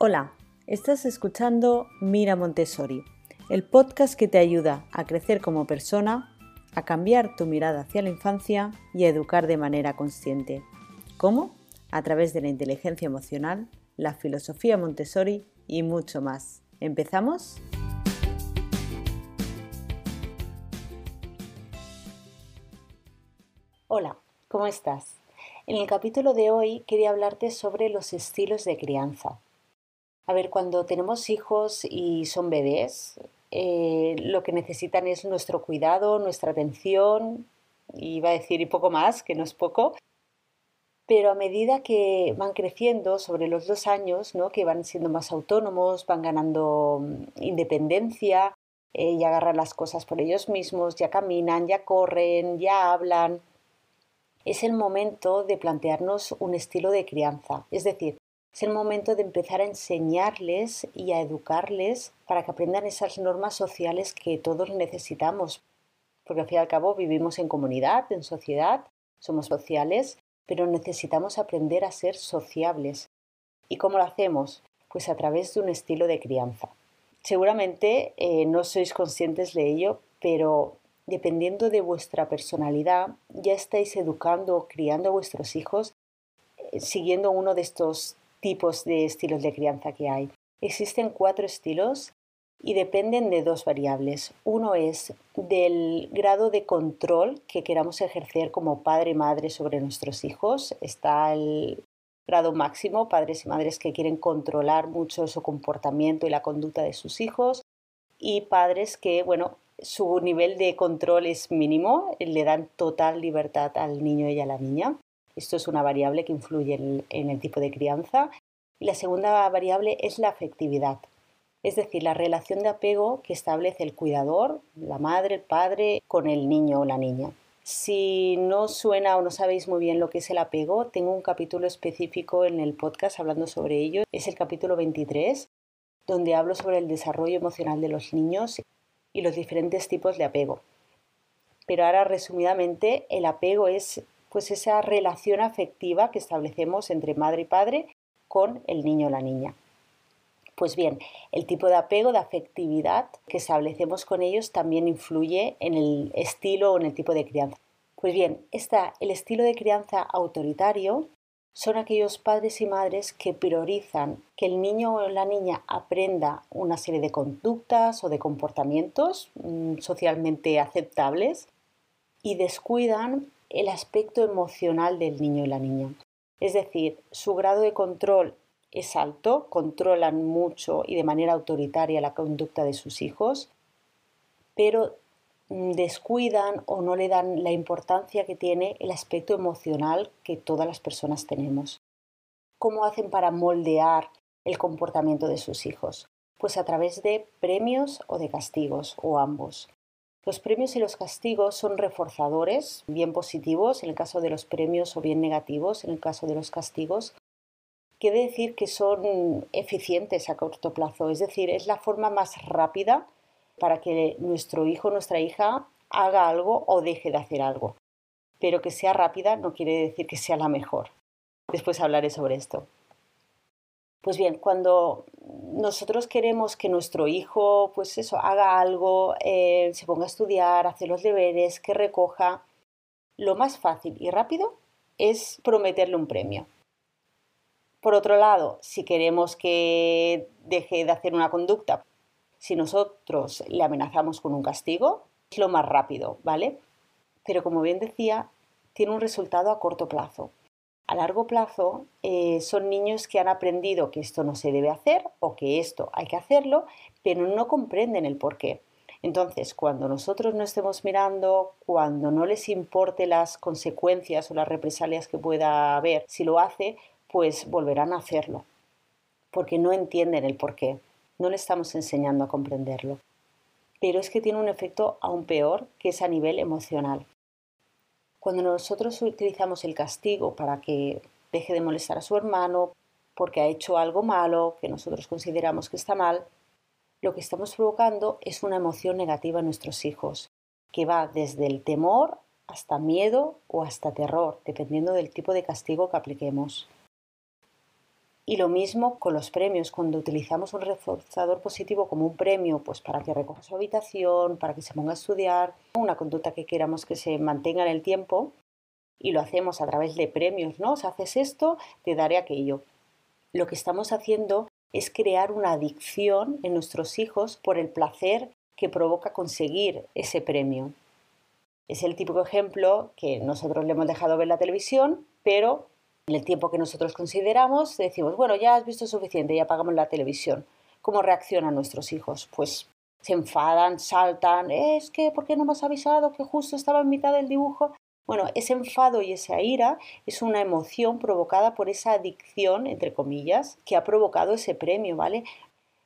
Hola, estás escuchando Mira Montessori, el podcast que te ayuda a crecer como persona, a cambiar tu mirada hacia la infancia y a educar de manera consciente. ¿Cómo? A través de la inteligencia emocional, la filosofía Montessori y mucho más. ¿Empezamos? Hola, ¿cómo estás? En el capítulo de hoy quería hablarte sobre los estilos de crianza. A ver, cuando tenemos hijos y son bebés, eh, lo que necesitan es nuestro cuidado, nuestra atención, y iba a decir y poco más, que no es poco, pero a medida que van creciendo, sobre los dos años, ¿no? que van siendo más autónomos, van ganando mm, independencia, eh, ya agarran las cosas por ellos mismos, ya caminan, ya corren, ya hablan, es el momento de plantearnos un estilo de crianza. Es decir, es el momento de empezar a enseñarles y a educarles para que aprendan esas normas sociales que todos necesitamos. Porque al fin y al cabo vivimos en comunidad, en sociedad, somos sociales, pero necesitamos aprender a ser sociables. ¿Y cómo lo hacemos? Pues a través de un estilo de crianza. Seguramente eh, no sois conscientes de ello, pero dependiendo de vuestra personalidad, ya estáis educando o criando a vuestros hijos eh, siguiendo uno de estos tipos de estilos de crianza que hay. Existen cuatro estilos y dependen de dos variables. Uno es del grado de control que queramos ejercer como padre madre sobre nuestros hijos. Está el grado máximo, padres y madres que quieren controlar mucho su comportamiento y la conducta de sus hijos. Y padres que, bueno, su nivel de control es mínimo, le dan total libertad al niño y a la niña. Esto es una variable que influye en, el tipo de crianza. Y la segunda variable es la afectividad, es decir, la relación de apego que establece el cuidador, la madre, el padre, con el niño o la niña. Si no suena o no sabéis muy bien lo que es el apego, tengo un capítulo específico en el podcast hablando sobre ello. Es el capítulo 23, donde hablo sobre el desarrollo emocional de los niños y los diferentes tipos de apego. Pero ahora resumidamente, el apego es pues esa relación afectiva que establecemos entre madre y padre con el niño o la niña. Pues bien, el tipo de apego, de afectividad que establecemos con ellos también influye en el estilo o en el tipo de crianza. Pues bien, está el estilo de crianza autoritario, son aquellos padres y madres que priorizan que el niño o la niña aprenda una serie de conductas o de comportamientos mm, socialmente aceptables y descuidan el aspecto emocional del niño y la niña. Es decir, su grado de control es alto, controlan mucho y de manera autoritaria la conducta de sus hijos, pero mm, descuidan o no le dan la importancia que tiene el aspecto emocional que todas las personas tenemos. ¿Cómo hacen para moldear el comportamiento de sus hijos? Pues a través de premios o de castigos, o ambos. Los premios y los castigos son reforzadores, bien positivos en el caso de los premios o bien negativos en el caso de los castigos. Quiere decir que son eficientes a corto plazo, es decir, es la forma más rápida para que nuestro hijo o nuestra hija haga algo o deje de hacer algo. Pero que sea rápida no quiere decir que sea la mejor. Después hablaré sobre esto. Pues bien, cuando nosotros queremos que nuestro hijo, pues eso, haga algo, eh, se ponga a estudiar, hace los deberes, que recoja, lo más fácil y rápido es prometerle un premio. Por otro lado, si queremos que deje de hacer una conducta, si nosotros le amenazamos con un castigo, es lo más rápido, ¿vale? Pero como bien decía, tiene un resultado a corto plazo a largo plazo eh, son niños que han aprendido que esto no se debe hacer o que esto hay que hacerlo, pero no comprenden el por qué. Entonces, cuando nosotros no estemos mirando, cuando no les importe las consecuencias o las represalias que pueda haber si lo hace, pues volverán a hacerlo, porque no entienden el por qué. No le estamos enseñando a comprenderlo. Pero es que tiene un efecto aún peor, que es a nivel emocional. Cuando nosotros utilizamos el castigo para que deje de molestar a su hermano porque ha hecho algo malo que nosotros consideramos que está mal, lo que estamos provocando es una emoción negativa en nuestros hijos, que va desde el temor hasta miedo o hasta terror, dependiendo del tipo de castigo que apliquemos. Y lo mismo con los premios, cuando utilizamos un reforzador positivo como un premio, pues para que recoja su habitación, para que se ponga a estudiar, una conducta que queramos que se mantenga en el tiempo, y lo hacemos a través de premios, ¿no? Si haces esto, te daré aquello. Lo que estamos haciendo es crear una adicción en nuestros hijos por el placer que provoca conseguir ese premio. Es el típico ejemplo que nosotros le hemos dejado ver la televisión, pero en el tiempo que nosotros consideramos decimos, bueno, ya has visto suficiente, ya apagamos la televisión. ¿Cómo reaccionan nuestros hijos? Pues se enfadan, saltan, es que, ¿por qué no me has avisado que justo estaba en mitad del dibujo? Bueno, ese enfado y esa ira es una emoción provocada por esa adicción, entre comillas, que ha provocado ese premio, ¿vale?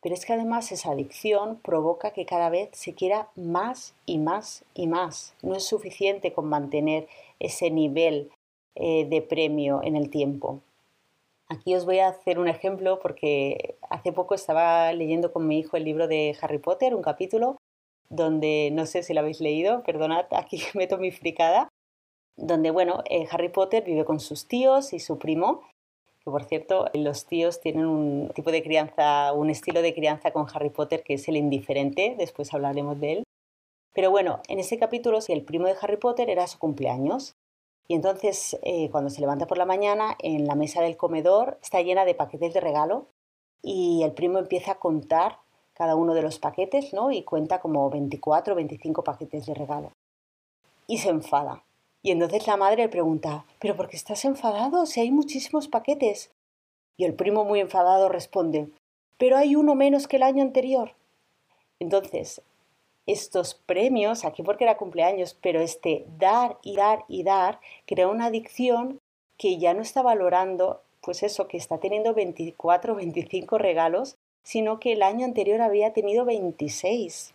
Pero es que además esa adicción provoca que cada vez se quiera más y más y más. No es suficiente con mantener ese nivel eh, de premio en el tiempo. Aquí os voy a hacer un ejemplo porque hace poco estaba leyendo con mi hijo el libro de Harry Potter, un capítulo donde, no sé si lo habéis leído, perdonad, aquí meto mi fricada, donde, bueno, eh, Harry Potter vive con sus tíos y su primo que por cierto los tíos tienen un tipo de crianza, un estilo de crianza con Harry Potter que es el indiferente, después hablaremos de él. Pero bueno, en ese capítulo, si el primo de Harry Potter era su cumpleaños, y entonces eh, cuando se levanta por la mañana, en la mesa del comedor está llena de paquetes de regalo y el primo empieza a contar cada uno de los paquetes, ¿no? Y cuenta como 24 o 25 paquetes de regalo. Y se enfada. Y entonces la madre le pregunta, ¿pero por qué estás enfadado si hay muchísimos paquetes? Y el primo muy enfadado responde, pero hay uno menos que el año anterior. Entonces, estos premios, aquí porque era cumpleaños, pero este dar y dar y dar, crea una adicción que ya no está valorando, pues eso, que está teniendo 24 o 25 regalos, sino que el año anterior había tenido 26.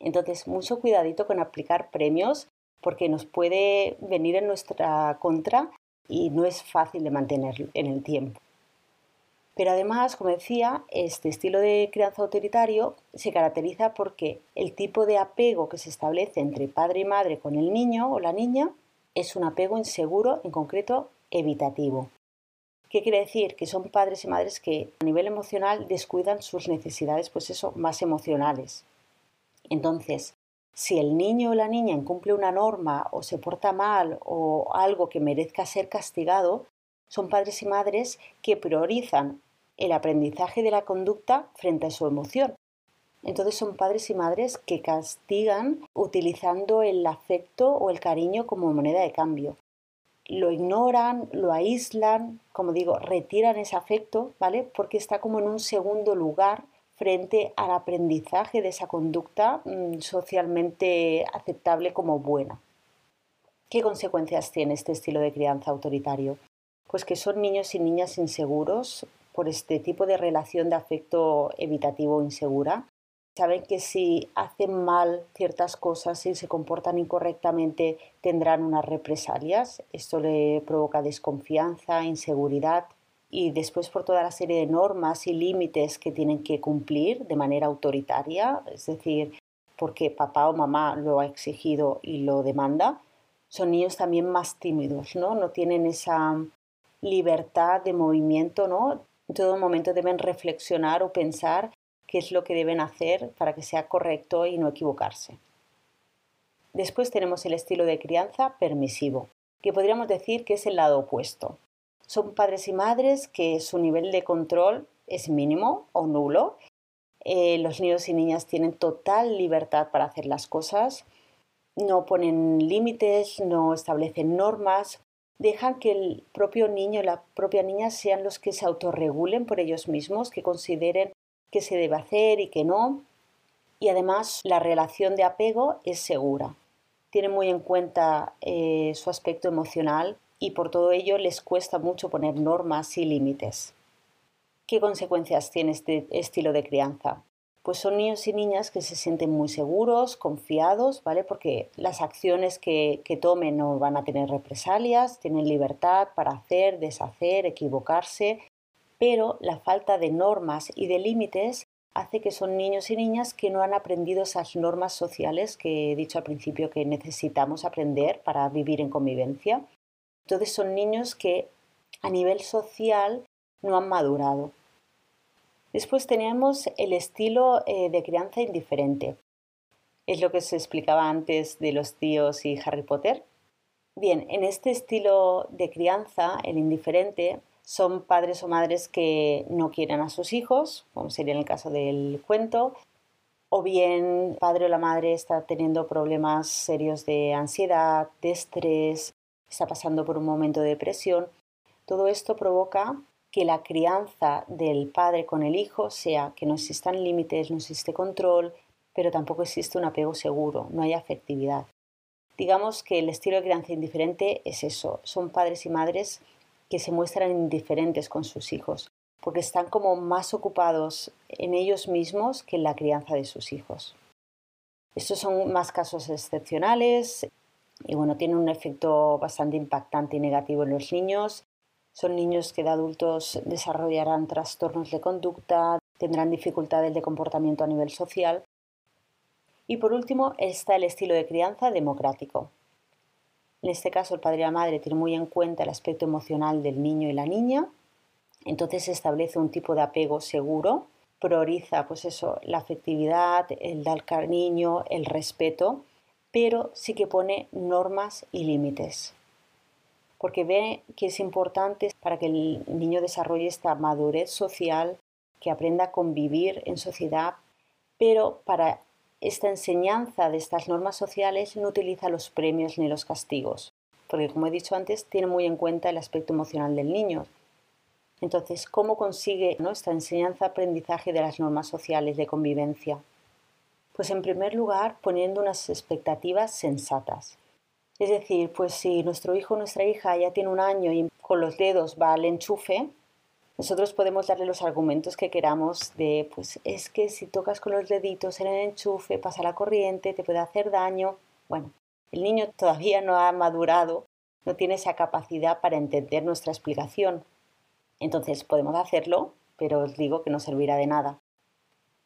Entonces, mucho cuidadito con aplicar premios porque nos puede venir en nuestra contra y no es fácil de mantener en el tiempo. Pero además, como decía, este estilo de crianza autoritario se caracteriza porque el tipo de apego que se establece entre padre y madre con el niño o la niña es un apego inseguro, en concreto evitativo. ¿Qué quiere decir? Que son padres y madres que a nivel emocional descuidan sus necesidades, pues eso, más emocionales. Entonces, si el niño o la niña incumple una norma o se porta mal o algo que merezca ser castigado, son padres y madres que priorizan el aprendizaje de la conducta frente a su emoción. Entonces son padres y madres que castigan utilizando el afecto o el cariño como moneda de cambio. Lo ignoran, lo aíslan, como digo, retiran ese afecto, ¿vale? Porque está como en un segundo lugar frente al aprendizaje de esa conducta mm, socialmente aceptable como buena. ¿Qué consecuencias tiene este estilo de crianza autoritario? Pues que son niños y niñas inseguros por este tipo de relación de afecto evitativo insegura. Saben que si hacen mal ciertas cosas, si se comportan incorrectamente, tendrán unas represalias. Esto le provoca desconfianza, inseguridad, y después por toda la serie de normas y límites que tienen que cumplir de manera autoritaria, es decir, porque papá o mamá lo ha exigido y lo demanda, son niños también más tímidos, ¿no? No tienen esa libertad de movimiento, ¿no? En todo momento deben reflexionar o pensar qué es lo que deben hacer para que sea correcto y no equivocarse. Después tenemos el estilo de crianza permisivo, que podríamos decir que es el lado opuesto. Son padres y madres que su nivel de control es mínimo o nulo. Eh, los niños y niñas tienen total libertad para hacer las cosas. No ponen límites, no establecen normas, dejan que el propio niño y la propia niña sean los que se autorregulen por ellos mismos, que consideren qué se debe hacer y qué no. Y además la relación de apego es segura. Tienen muy en cuenta eh, su aspecto emocional y por todo ello les cuesta mucho poner normas y límites. ¿Qué consecuencias tiene este estilo de crianza? Pues son niños y niñas que se sienten muy seguros, confiados, ¿vale? Porque las acciones que, que tomen no van a tener represalias, tienen libertad para hacer, deshacer, equivocarse, pero la falta de normas y de límites hace que son niños y niñas que no han aprendido esas normas sociales que he dicho al principio que necesitamos aprender para vivir en convivencia. Entonces son niños que a nivel social no han madurado. Después tenemos el estilo eh, de crianza indiferente. Es lo que se explicaba antes de los tíos y Harry Potter. Bien, en este estilo de crianza, el indiferente, son padres o madres que no quieren a sus hijos, como sería en el caso del cuento, o bien el padre o la madre está teniendo problemas serios de ansiedad, de estrés, está pasando por un momento de depresión. Todo esto provoca que la crianza del padre con el hijo sea que no existan límites, no existe control, pero tampoco existe un apego seguro, no hay afectividad. Digamos que el estilo de crianza indiferente es eso, son padres y madres que se muestran indiferentes con sus hijos, porque están como más ocupados en ellos mismos que en la crianza de sus hijos. Estos son más casos excepcionales y bueno, tienen un efecto bastante impactante y negativo en los niños. Son niños que de adultos desarrollarán trastornos de conducta, tendrán dificultades de comportamiento a nivel social. Y por último está el estilo de crianza democrático. En este caso el padre y la madre tienen muy en cuenta el aspecto emocional del niño y la niña entonces se establece un tipo de apego seguro, prioriza pues eso, la afectividad, el dar cariño, el respeto, pero sí que pone normas y límites. Porque ve que es importante para que el niño desarrolle esta madurez social, que aprenda a convivir en sociedad, pero para esta enseñanza de estas normas sociales no utiliza los premios ni los castigos, porque como he dicho antes, tiene muy en cuenta el aspecto emocional del niño, entonces, ¿cómo consigue nuestra enseñanza-aprendizaje de las normas sociales de convivencia? Pues en primer lugar, poniendo unas expectativas sensatas. Es decir, pues si nuestro hijo o nuestra hija ya tiene un año y con los dedos va al enchufe, nosotros podemos darle los argumentos que queramos de, pues es que si tocas con los deditos en el enchufe, pasa la corriente, te puede hacer daño. Bueno, el niño todavía no ha madurado, no tiene esa capacidad para entender nuestra explicación. Entonces podemos hacerlo, pero os digo que no servirá de nada.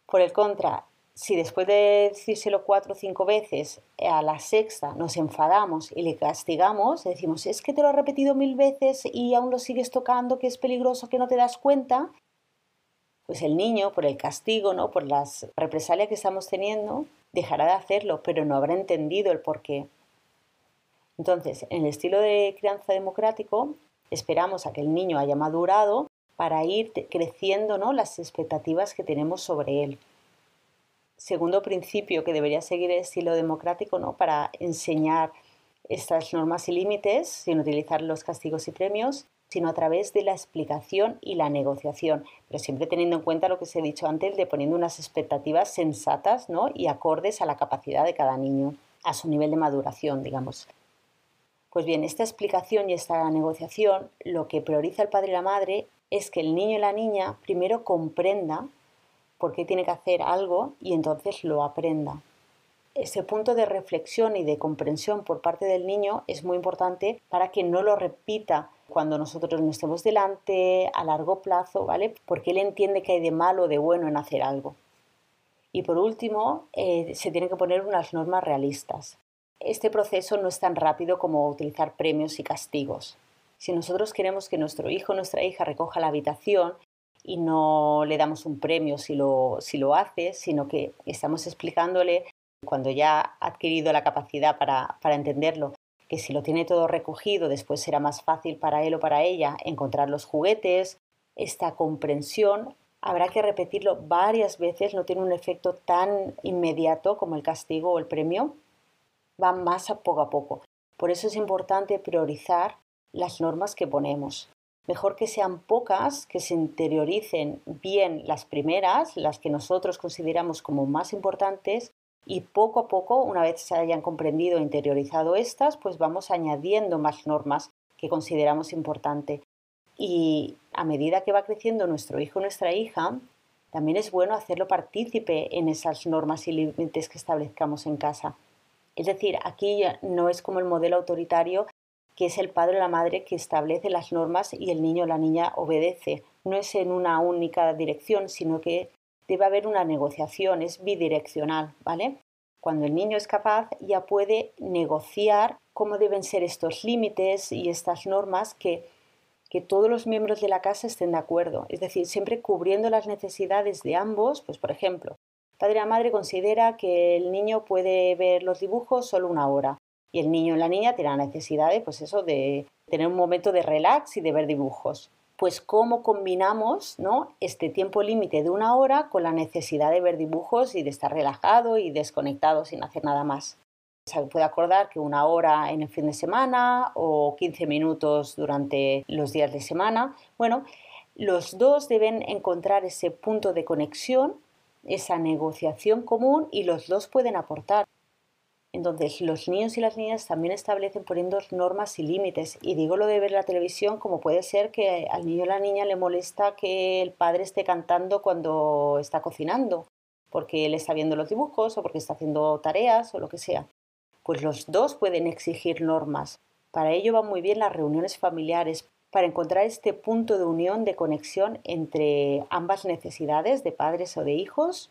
Por el contra, si después de decírselo cuatro o cinco veces, a la sexta nos enfadamos y le castigamos, decimos, es que te lo he repetido mil veces y aún lo sigues tocando, que es peligroso, que no te das cuenta, pues el niño, por el castigo, ¿no? por las represalias que estamos teniendo, dejará de hacerlo, pero no habrá entendido el por qué. Entonces, en el estilo de crianza democrático, Esperamos a que el niño haya madurado para ir creciendo ¿no? las expectativas que tenemos sobre él. Segundo principio que debería seguir el estilo democrático ¿no? para enseñar estas normas y límites sin utilizar los castigos y premios, sino a través de la explicación y la negociación, pero siempre teniendo en cuenta lo que os he dicho antes de poniendo unas expectativas sensatas ¿no? y acordes a la capacidad de cada niño, a su nivel de maduración, digamos. Pues bien, esta explicación y esta negociación lo que prioriza el padre y la madre es que el niño y la niña primero comprenda por qué tiene que hacer algo y entonces lo aprenda. Ese punto de reflexión y de comprensión por parte del niño es muy importante para que no lo repita cuando nosotros no estemos delante a largo plazo, ¿vale? Porque él entiende que hay de malo o de bueno en hacer algo. Y por último, eh, se tienen que poner unas normas realistas este proceso no es tan rápido como utilizar premios y castigos. Si nosotros queremos que nuestro hijo o nuestra hija recoja la habitación y no le damos un premio si lo, si lo hace, sino que estamos explicándole cuando ya ha adquirido la capacidad para, para entenderlo, que si lo tiene todo recogido después será más fácil para él o para ella encontrar los juguetes, esta comprensión habrá que repetirlo varias veces, no tiene un efecto tan inmediato como el castigo o el premio, va más a poco a poco. Por eso es importante priorizar las normas que ponemos. Mejor que sean pocas, que se interioricen bien las primeras, las que nosotros consideramos como más importantes, y poco a poco, una vez se hayan comprendido e interiorizado estas, pues vamos añadiendo más normas que consideramos importante. Y a medida que va creciendo nuestro hijo o nuestra hija, también es bueno hacerlo partícipe en esas normas y límites que establezcamos en casa. Es decir, aquí no es como el modelo autoritario que es el padre o la madre que establece las normas y el niño o la niña obedece. No es en una única dirección, sino que debe haber una negociación, es bidireccional, ¿vale? Cuando el niño es capaz ya puede negociar cómo deben ser estos límites y estas normas que que todos los miembros de la casa estén de acuerdo, es decir, siempre cubriendo las necesidades de ambos, pues por ejemplo, padre o madre considera que el niño puede ver los dibujos solo una hora y el niño y la niña tienen la necesidad de, pues eso, de tener un momento de relax y de ver dibujos. Pues cómo combinamos ¿no? este tiempo límite de una hora con la necesidad de ver dibujos y de estar relajado y desconectado sin hacer nada más. Se puede acordar que una hora en el fin de semana o 15 minutos durante los días de semana. Bueno, los dos deben encontrar ese punto de conexión, esa negociación común y los dos pueden aportar. Entonces, los niños y las niñas también establecen poniendo normas y límites. Y digo lo de ver la televisión como puede ser que al niño o la niña le molesta que el padre esté cantando cuando está cocinando, porque él está viendo los dibujos o porque está haciendo tareas o lo que sea. Pues los dos pueden exigir normas. Para ello van muy bien las reuniones familiares, para encontrar este punto de unión, de conexión entre ambas necesidades de padres o de hijos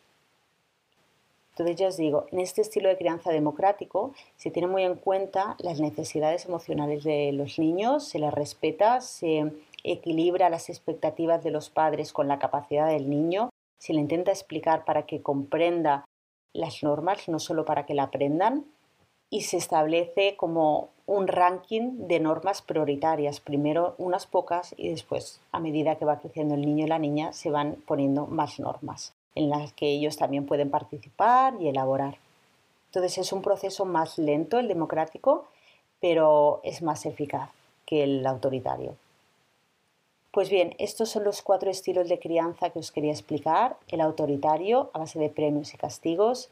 entonces ya os digo, en este estilo de crianza democrático se tiene muy en cuenta las necesidades emocionales de los niños, se les respeta, se equilibra las expectativas de los padres con la capacidad del niño, se le intenta explicar para que comprenda las normas, no solo para que la aprendan, y se establece como un ranking de normas prioritarias, primero unas pocas y después, a medida que va creciendo el niño y la niña, se van poniendo más normas en las que ellos también pueden participar y elaborar. Entonces es un proceso más lento el democrático, pero es más eficaz que el autoritario. Pues bien, estos son los cuatro estilos de crianza que os quería explicar. El autoritario, a base de premios y castigos.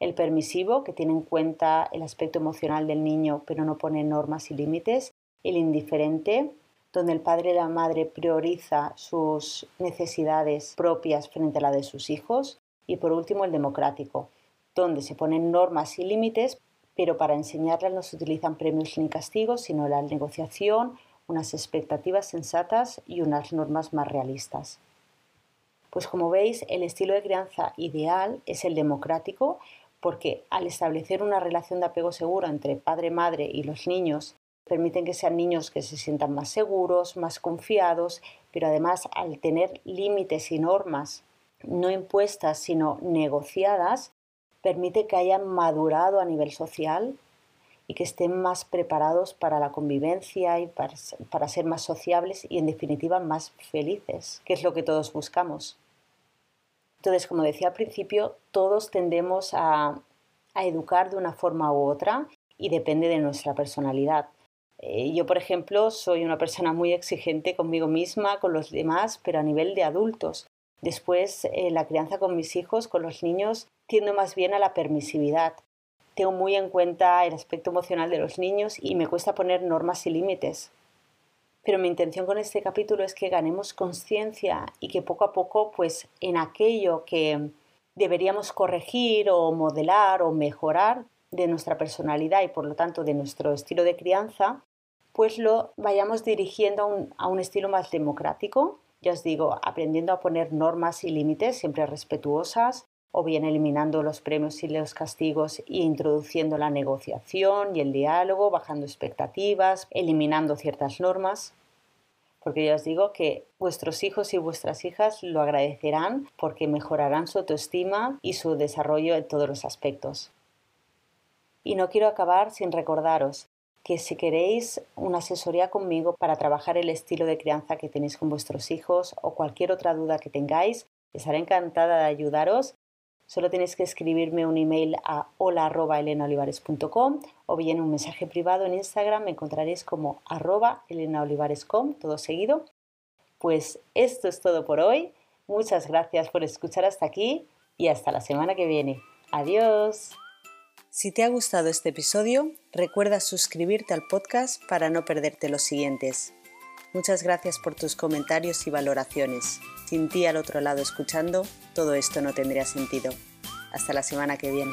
El permisivo, que tiene en cuenta el aspecto emocional del niño, pero no pone normas y límites. El indiferente, donde el padre y la madre prioriza sus necesidades propias frente a la de sus hijos. Y por último, el democrático, donde se ponen normas y límites, pero para enseñarlas no se utilizan premios ni castigos, sino la negociación, unas expectativas sensatas y unas normas más realistas. Pues como veis, el estilo de crianza ideal es el democrático, porque al establecer una relación de apego seguro entre padre, madre y los niños permiten que sean niños que se sientan más seguros, más confiados, pero además al tener límites y normas no impuestas, sino negociadas, permite que hayan madurado a nivel social y que estén más preparados para la convivencia y para, ser más sociables y en definitiva más felices, que es lo que todos buscamos. Entonces, como decía al principio, todos tendemos a educar de una forma u otra y depende de nuestra personalidad. Eh, yo, por ejemplo, soy una persona muy exigente conmigo misma, con los demás, pero a nivel de adultos. Después, eh, la crianza con mis hijos, con los niños, tiendo más bien a la permisividad. Tengo muy en cuenta el aspecto emocional de los niños y me cuesta poner normas y límites. Pero mi intención con este capítulo es que ganemos conciencia y que poco a poco, pues en aquello que deberíamos corregir o modelar o mejorar, de nuestra personalidad y por lo tanto de nuestro estilo de crianza, pues lo vayamos dirigiendo a un, estilo más democrático, ya os digo, aprendiendo a poner normas y límites siempre respetuosas, o bien eliminando los premios y los castigos e introduciendo la negociación y el diálogo, bajando expectativas, eliminando ciertas normas. Porque ya os digo que vuestros hijos y vuestras hijas lo agradecerán porque mejorarán su autoestima y su desarrollo en todos los aspectos. Y no quiero acabar sin recordaros que si queréis una asesoría conmigo para trabajar el estilo de crianza que tenéis con vuestros hijos o cualquier otra duda que tengáis, estaré encantada de ayudaros. Solo tenéis que escribirme un email a hola.elenaolivares.com o bien un mensaje privado en Instagram me encontraréis como arroba elenaolivares.com, todo seguido. Pues esto es todo por hoy. Muchas gracias por escuchar hasta aquí y hasta la semana que viene. Adiós. Si te ha gustado este episodio, recuerda suscribirte al podcast para no perderte los siguientes. Muchas gracias por tus comentarios y valoraciones. Sin ti al otro lado escuchando, todo esto no tendría sentido. Hasta la semana que viene.